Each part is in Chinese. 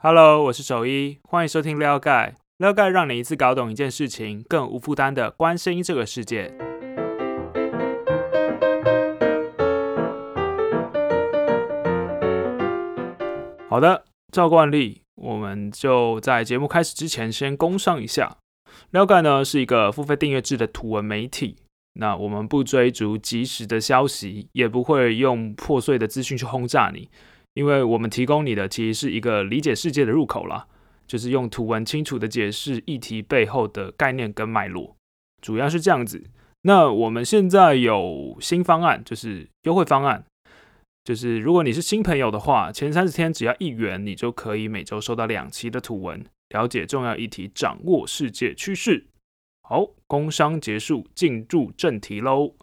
Hello，我是守一，欢迎收听撩盖。撩盖让你一次搞懂一件事情，更无负担的关心这个世界。好的，照惯例，我们就在节目开始之前先工商一下。撩盖呢是一个付费订阅制的图文媒体，那我们不追逐即时的消息，也不会用破碎的资讯去轰炸你。因为我们提供你的其实是一个理解世界的入口啦，就是用图文清楚的解释议题背后的概念跟脉络，主要是这样子。那我们现在有新方案，就是优惠方案，就是如果你是新朋友的话，前三十天只要一元，你就可以每周收到两期的图文，了解重要议题，掌握世界趋势。好，工商结束，进入正题喽。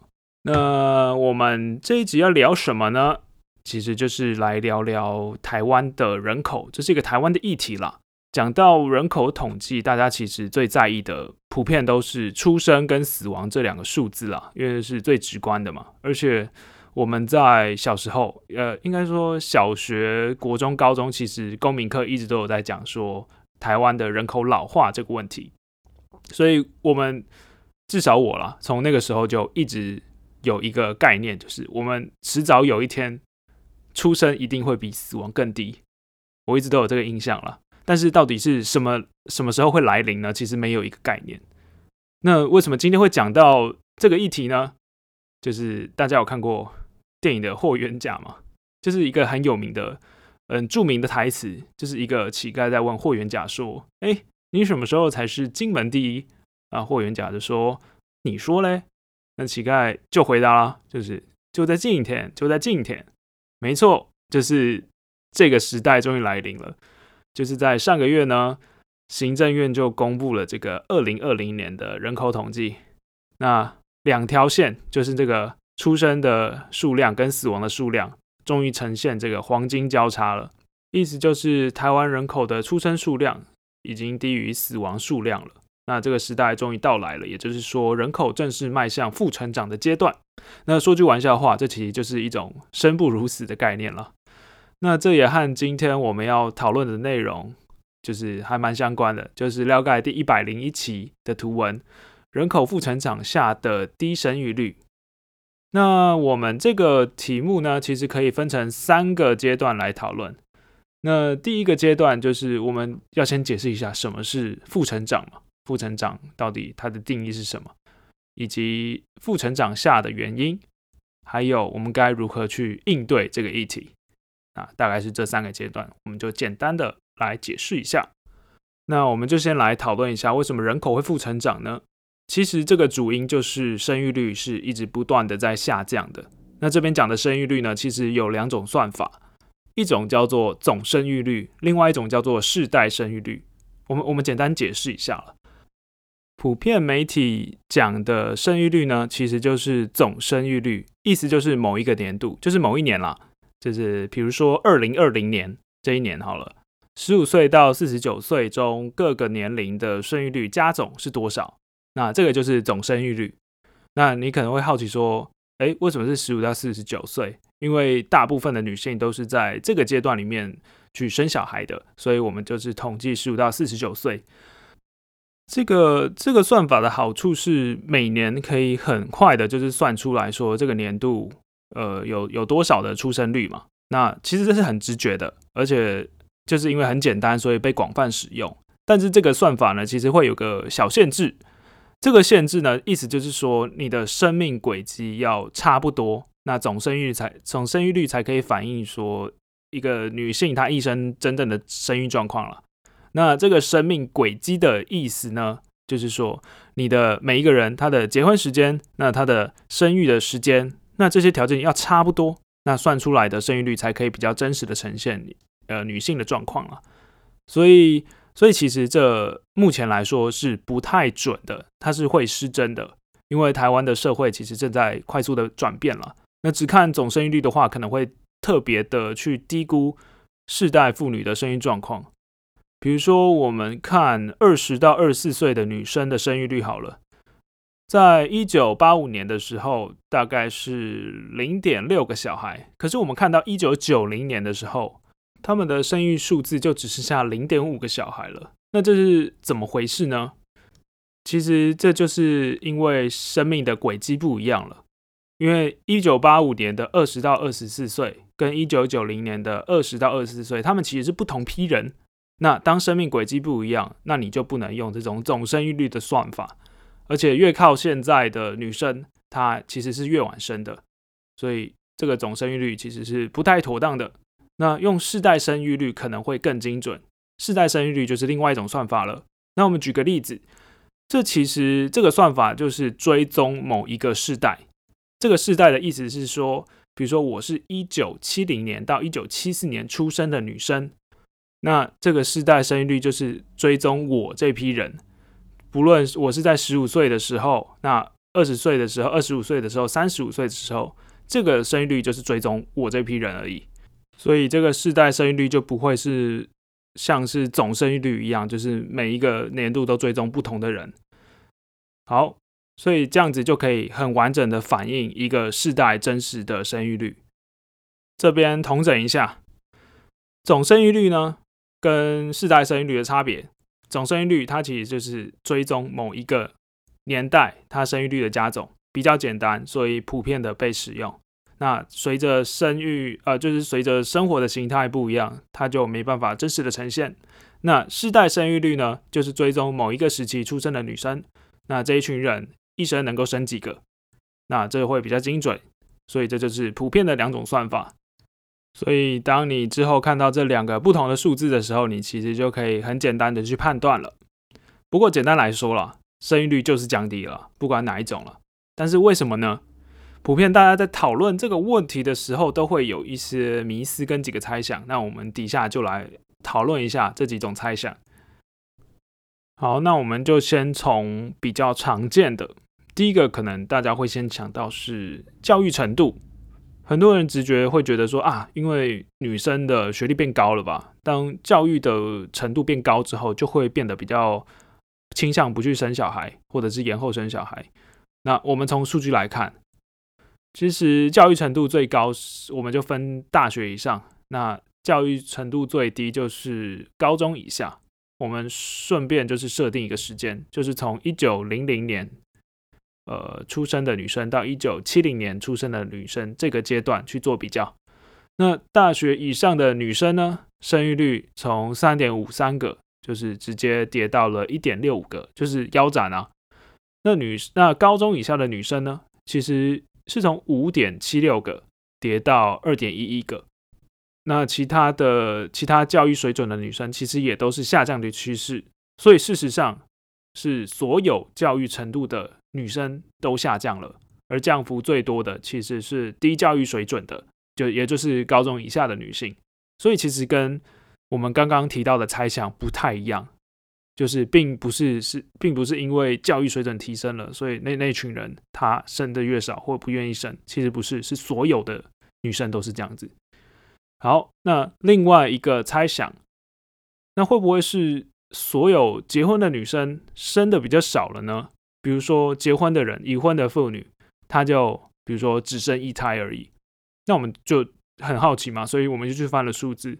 那我们这一集要聊什么呢？其实就是来聊聊台湾的人口，这是一个台湾的议题啦。讲到人口统计，大家其实最在意的，普遍都是出生跟死亡这两个数字啦，因为是最直观的嘛。而且我们在小时候，呃，应该说小学、国中、高中，其实公民课一直都有在讲说台湾的人口老化这个问题。所以，我们至少我啦，从那个时候就一直有一个概念，就是我们迟早有一天。出生一定会比死亡更低，我一直都有这个印象了。但是到底是什么什么时候会来临呢？其实没有一个概念。那为什么今天会讲到这个议题呢？就是大家有看过电影的《霍元甲》吗？就是一个很有名的、嗯著名的台词，就是一个乞丐在问霍元甲说：“哎，你什么时候才是金门第一？”啊，霍元甲就说：“你说嘞？”那乞丐就回答了：“就是就在今天，就在今天。”没错，就是这个时代终于来临了。就是在上个月呢，行政院就公布了这个二零二零年的人口统计。那两条线，就是这个出生的数量跟死亡的数量，终于呈现这个黄金交叉了。意思就是台湾人口的出生数量已经低于死亡数量了。那这个时代终于到来了，也就是说，人口正式迈向负成长的阶段。那说句玩笑话，这其实就是一种生不如死的概念了。那这也和今天我们要讨论的内容就是还蛮相关的，就是了解第一百零一期的图文：人口负成长下的低生育率。那我们这个题目呢，其实可以分成三个阶段来讨论。那第一个阶段就是我们要先解释一下什么是负成长嘛。负成长到底它的定义是什么，以及负成长下的原因，还有我们该如何去应对这个议题啊？大概是这三个阶段，我们就简单的来解释一下。那我们就先来讨论一下为什么人口会负成长呢？其实这个主因就是生育率是一直不断的在下降的。那这边讲的生育率呢，其实有两种算法，一种叫做总生育率，另外一种叫做世代生育率。我们我们简单解释一下了。普遍媒体讲的生育率呢，其实就是总生育率，意思就是某一个年度，就是某一年啦，就是比如说二零二零年这一年好了，十五岁到四十九岁中各个年龄的生育率加总是多少？那这个就是总生育率。那你可能会好奇说，哎，为什么是十五到四十九岁？因为大部分的女性都是在这个阶段里面去生小孩的，所以我们就是统计十五到四十九岁。这个这个算法的好处是每年可以很快的，就是算出来说这个年度呃有有多少的出生率嘛。那其实这是很直觉的，而且就是因为很简单，所以被广泛使用。但是这个算法呢，其实会有个小限制。这个限制呢，意思就是说你的生命轨迹要差不多，那总生育才总生育率才可以反映说一个女性她一生真正的生育状况了。那这个生命轨迹的意思呢，就是说你的每一个人他的结婚时间，那他的生育的时间，那这些条件要差不多，那算出来的生育率才可以比较真实的呈现呃女性的状况了。所以，所以其实这目前来说是不太准的，它是会失真的，因为台湾的社会其实正在快速的转变了。那只看总生育率的话，可能会特别的去低估世代妇女的生育状况。比如说，我们看二十到二十四岁的女生的生育率好了，在一九八五年的时候，大概是零点六个小孩。可是我们看到一九九零年的时候，他们的生育数字就只剩下零点五个小孩了。那这是怎么回事呢？其实这就是因为生命的轨迹不一样了。因为一九八五年的二十到二十四岁，跟一九九零年的二十到二十四岁，他们其实是不同批人。那当生命轨迹不一样，那你就不能用这种总生育率的算法。而且越靠现在的女生，她其实是越晚生的，所以这个总生育率其实是不太妥当的。那用世代生育率可能会更精准。世代生育率就是另外一种算法了。那我们举个例子，这其实这个算法就是追踪某一个世代。这个世代的意思是说，比如说我是一九七零年到一九七四年出生的女生，那这个世代生育率就是追踪我这批人，不论我是在十五岁的时候，那二十岁的时候，二十五岁的时候，三十五岁的时候，这个生育率就是追踪我这批人而已。所以这个世代生育率就不会是像是总生育率一样，就是每一个年度都追踪不同的人。好。所以这样子就可以很完整的反映一个世代真实的生育率。这边统整一下，总生育率呢跟世代生育率的差别。总生育率它其实就是追踪某一个年代它生育率的加总，比较简单，所以普遍的被使用。那随着生育，呃，就是随着生活的形态不一样，它就没办法真实的呈现。那世代生育率呢，就是追踪某一个时期出生的女生，那这一群人。一生能够生几个，那这会比较精准，所以这就是普遍的两种算法。所以当你之后看到这两个不同的数字的时候，你其实就可以很简单的去判断了。不过简单来说了，生育率就是降低了，不管哪一种了。但是为什么呢？普遍大家在讨论这个问题的时候，都会有一些迷思跟几个猜想。那我们底下就来讨论一下这几种猜想。好，那我们就先从比较常见的。第一个可能大家会先想到是教育程度，很多人直觉会觉得说啊，因为女生的学历变高了吧，当教育的程度变高之后，就会变得比较倾向不去生小孩，或者是延后生小孩。那我们从数据来看，其实教育程度最高，我们就分大学以上，那教育程度最低就是高中以下。我们顺便就是设定一个时间，就是从一九零零年。呃，出生的女生到一九七零年出生的女生这个阶段去做比较，那大学以上的女生呢，生育率从三点五三个，就是直接跌到了一点六五个，就是腰斩啊。那女那高中以下的女生呢，其实是从五点七六个跌到二点一一个。那其他的其他教育水准的女生，其实也都是下降的趋势。所以事实上是所有教育程度的。女生都下降了，而降幅最多的其实是低教育水准的，就也就是高中以下的女性。所以其实跟我们刚刚提到的猜想不太一样，就是并不是是并不是因为教育水准提升了，所以那那群人她生的越少或不愿意生，其实不是，是所有的女生都是这样子。好，那另外一个猜想，那会不会是所有结婚的女生生的比较少了呢？比如说结婚的人，已婚的妇女，她就比如说只生一胎而已。那我们就很好奇嘛，所以我们就去翻了数字。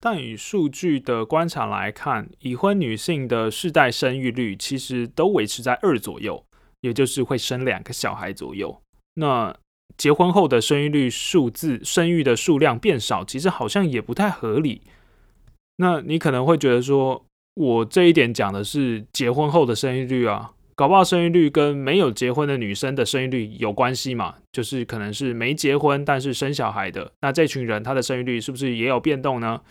但以数据的观察来看，已婚女性的世代生育率其实都维持在二左右，也就是会生两个小孩左右。那结婚后的生育率数字，生育的数量变少，其实好像也不太合理。那你可能会觉得说，我这一点讲的是结婚后的生育率啊。搞不好生育率跟没有结婚的女生的生育率有关系嘛？就是可能是没结婚但是生小孩的，那这群人他的生育率是不是也有变动呢？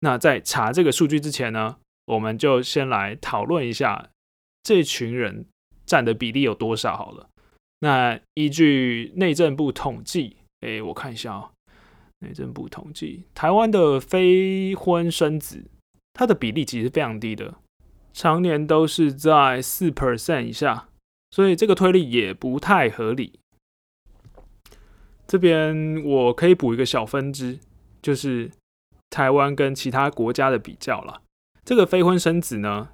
那在查这个数据之前呢，我们就先来讨论一下这群人占的比例有多少好了。那依据内政部统计，哎，我看一下啊，内政部统计台湾的非婚生子，它的比例其实非常低的。常年都是在四 percent 以下，所以这个推力也不太合理。这边我可以补一个小分支，就是台湾跟其他国家的比较了。这个非婚生子呢，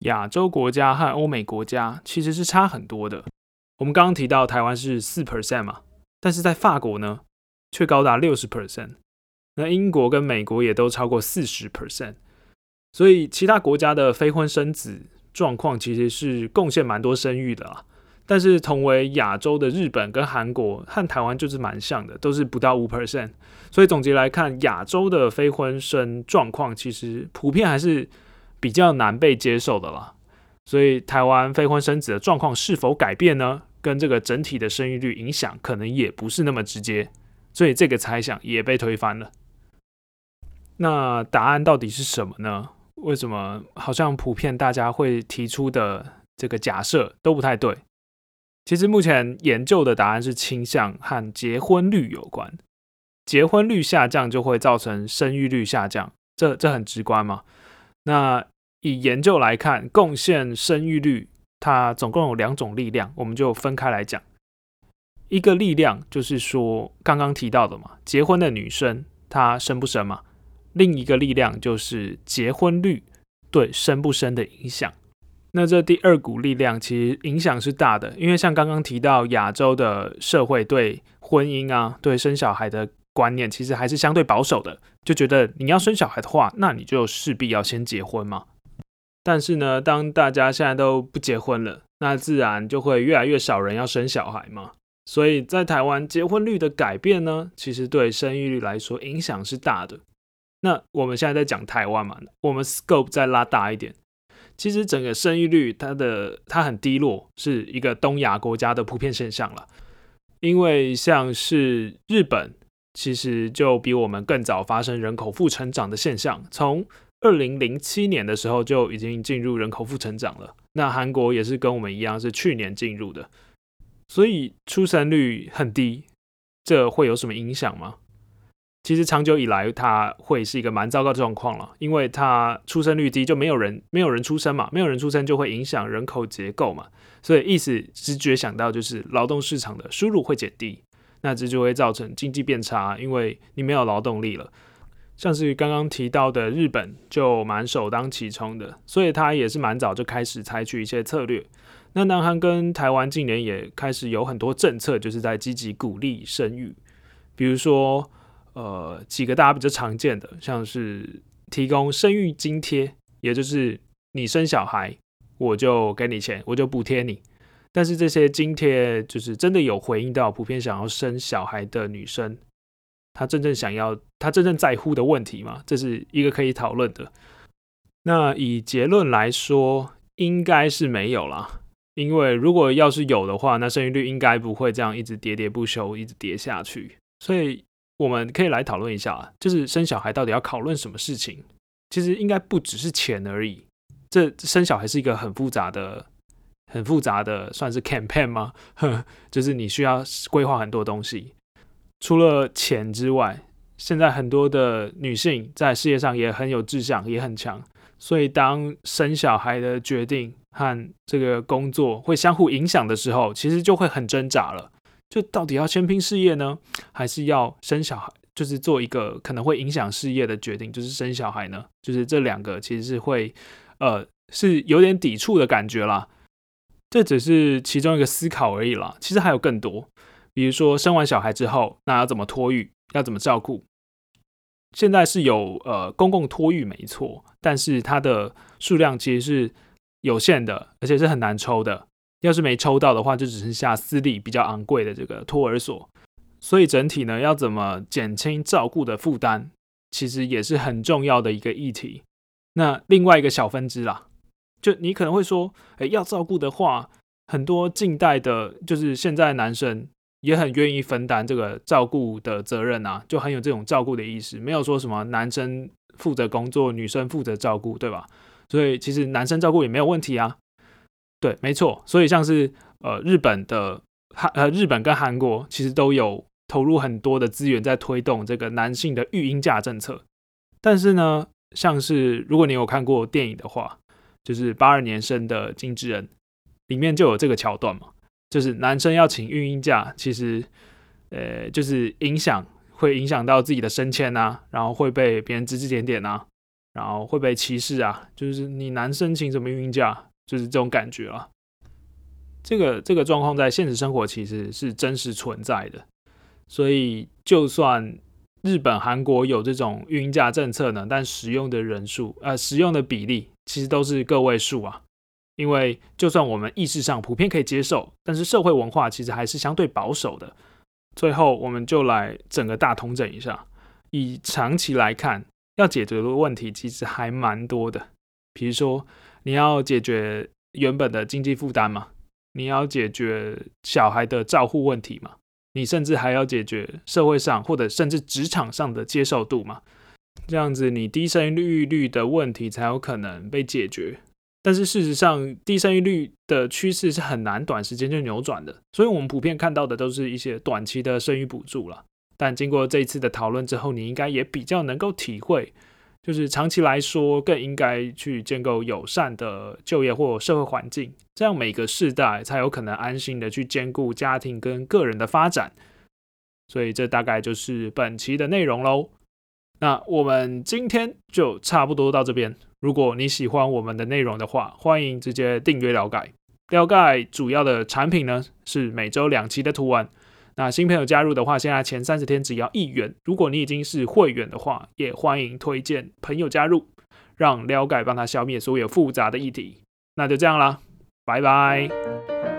亚洲国家和欧美国家其实是差很多的。我们刚刚提到台湾是四 percent 嘛，但是在法国呢，却高达六十 percent。那英国跟美国也都超过四十 percent，所以其他国家的非婚生子状况其实是贡献蛮多生育的啊。但是同为亚洲的日本跟韩国和台湾就是蛮像的，都是不到五 percent。所以总结来看，亚洲的非婚生状况其实普遍还是比较难被接受的啦。所以台湾非婚生子的状况是否改变呢？跟这个整体的生育率影响可能也不是那么直接，所以这个猜想也被推翻了。那答案到底是什么呢？为什么好像普遍大家会提出的这个假设都不太对？其实目前研究的答案是倾向和结婚率有关，结婚率下降就会造成生育率下降，这这很直观嘛。那以研究来看，贡献生育率它总共有两种力量，我们就分开来讲。一个力量就是说刚刚提到的嘛，结婚的女生她生不生嘛？另一个力量就是结婚率对生不生的影响。那这第二股力量其实影响是大的，因为像刚刚提到亚洲的社会对婚姻啊、对生小孩的观念，其实还是相对保守的，就觉得你要生小孩的话，那你就势必要先结婚嘛。但是呢，当大家现在都不结婚了，那自然就会越来越少人要生小孩嘛。所以在台湾结婚率的改变呢，其实对生育率来说影响是大的。那我们现在在讲台湾嘛，我们 scope 再拉大一点。其实整个生育率，它的它很低落，是一个东亚国家的普遍现象了。因为像是日本，其实就比我们更早发生人口负成长的现象，从二零零七年的时候就已经进入人口负成长了。那韩国也是跟我们一样，是去年进入的，所以出生率很低，这会有什么影响吗？其实长久以来，它会是一个蛮糟糕的状况了，因为它出生率低，就没有人没有人出生嘛，没有人出生就会影响人口结构嘛，所以意思直觉想到就是劳动市场的输入会减低，那这就会造成经济变差，因为你没有劳动力了。像是刚刚提到的日本就蛮首当其冲的，所以它也是蛮早就开始采取一些策略。那南韩跟台湾近年也开始有很多政策，就是在积极鼓励生育，比如说。呃，几个大家比较常见的，像是提供生育津贴，也就是你生小孩，我就给你钱，我就补贴你。但是这些津贴就是真的有回应到普遍想要生小孩的女生，她真正想要、她真正在乎的问题吗？这是一个可以讨论的。那以结论来说，应该是没有啦。因为如果要是有的话，那生育率应该不会这样一直喋喋不休，一直跌下去。所以。我们可以来讨论一下，就是生小孩到底要讨论什么事情？其实应该不只是钱而已。这生小孩是一个很复杂的、很复杂的，算是 campaign 吗？就是你需要规划很多东西。除了钱之外，现在很多的女性在事业上也很有志向，也很强。所以当生小孩的决定和这个工作会相互影响的时候，其实就会很挣扎了。就到底要先拼事业呢，还是要生小孩？就是做一个可能会影响事业的决定，就是生小孩呢？就是这两个其实是会，呃，是有点抵触的感觉啦。这只是其中一个思考而已啦。其实还有更多，比如说生完小孩之后，那要怎么托育？要怎么照顾？现在是有呃公共托育没错，但是它的数量其实是有限的，而且是很难抽的。要是没抽到的话，就只剩下私立比较昂贵的这个托儿所。所以整体呢，要怎么减轻照顾的负担，其实也是很重要的一个议题。那另外一个小分支啦，就你可能会说，哎，要照顾的话，很多近代的，就是现在男生也很愿意分担这个照顾的责任啊，就很有这种照顾的意识，没有说什么男生负责工作，女生负责照顾，对吧？所以其实男生照顾也没有问题啊。对，没错，所以像是呃日本的韩呃日本跟韩国其实都有投入很多的资源在推动这个男性的育婴假政策，但是呢，像是如果你有看过电影的话，就是八二年生的金智恩里面就有这个桥段嘛，就是男生要请育婴假，其实呃就是影响会影响到自己的升迁啊，然后会被别人指指点点啊，然后会被歧视啊，就是你男生请什么育婴假？就是这种感觉啊，这个这个状况在现实生活其实是真实存在的，所以就算日本、韩国有这种孕假政策呢，但使用的人数，呃，使用的比例其实都是个位数啊。因为就算我们意识上普遍可以接受，但是社会文化其实还是相对保守的。最后，我们就来整个大统整一下。以长期来看，要解决的问题其实还蛮多的。比如说，你要解决原本的经济负担嘛，你要解决小孩的照护问题嘛，你甚至还要解决社会上或者甚至职场上的接受度嘛。这样子，你低生育率的问题才有可能被解决。但是事实上，低生育率的趋势是很难短时间就扭转的，所以我们普遍看到的都是一些短期的生育补助了。但经过这一次的讨论之后，你应该也比较能够体会，就是长期来说更应该去建构友善的就业或社会环境，这样每个世代才有可能安心的去兼顾家庭跟个人的发展。所以这大概就是本期的内容喽。那我们今天就差不多到这边。如果你喜欢我们的内容的话，欢迎直接订阅了解。了解主要的产品呢是每周两期的图文。那新朋友加入的话，现在前三十天只要一元。如果你已经是会员的话，也欢迎推荐朋友加入，让撩改帮他消灭所有复杂的议题。那就这样啦，拜拜。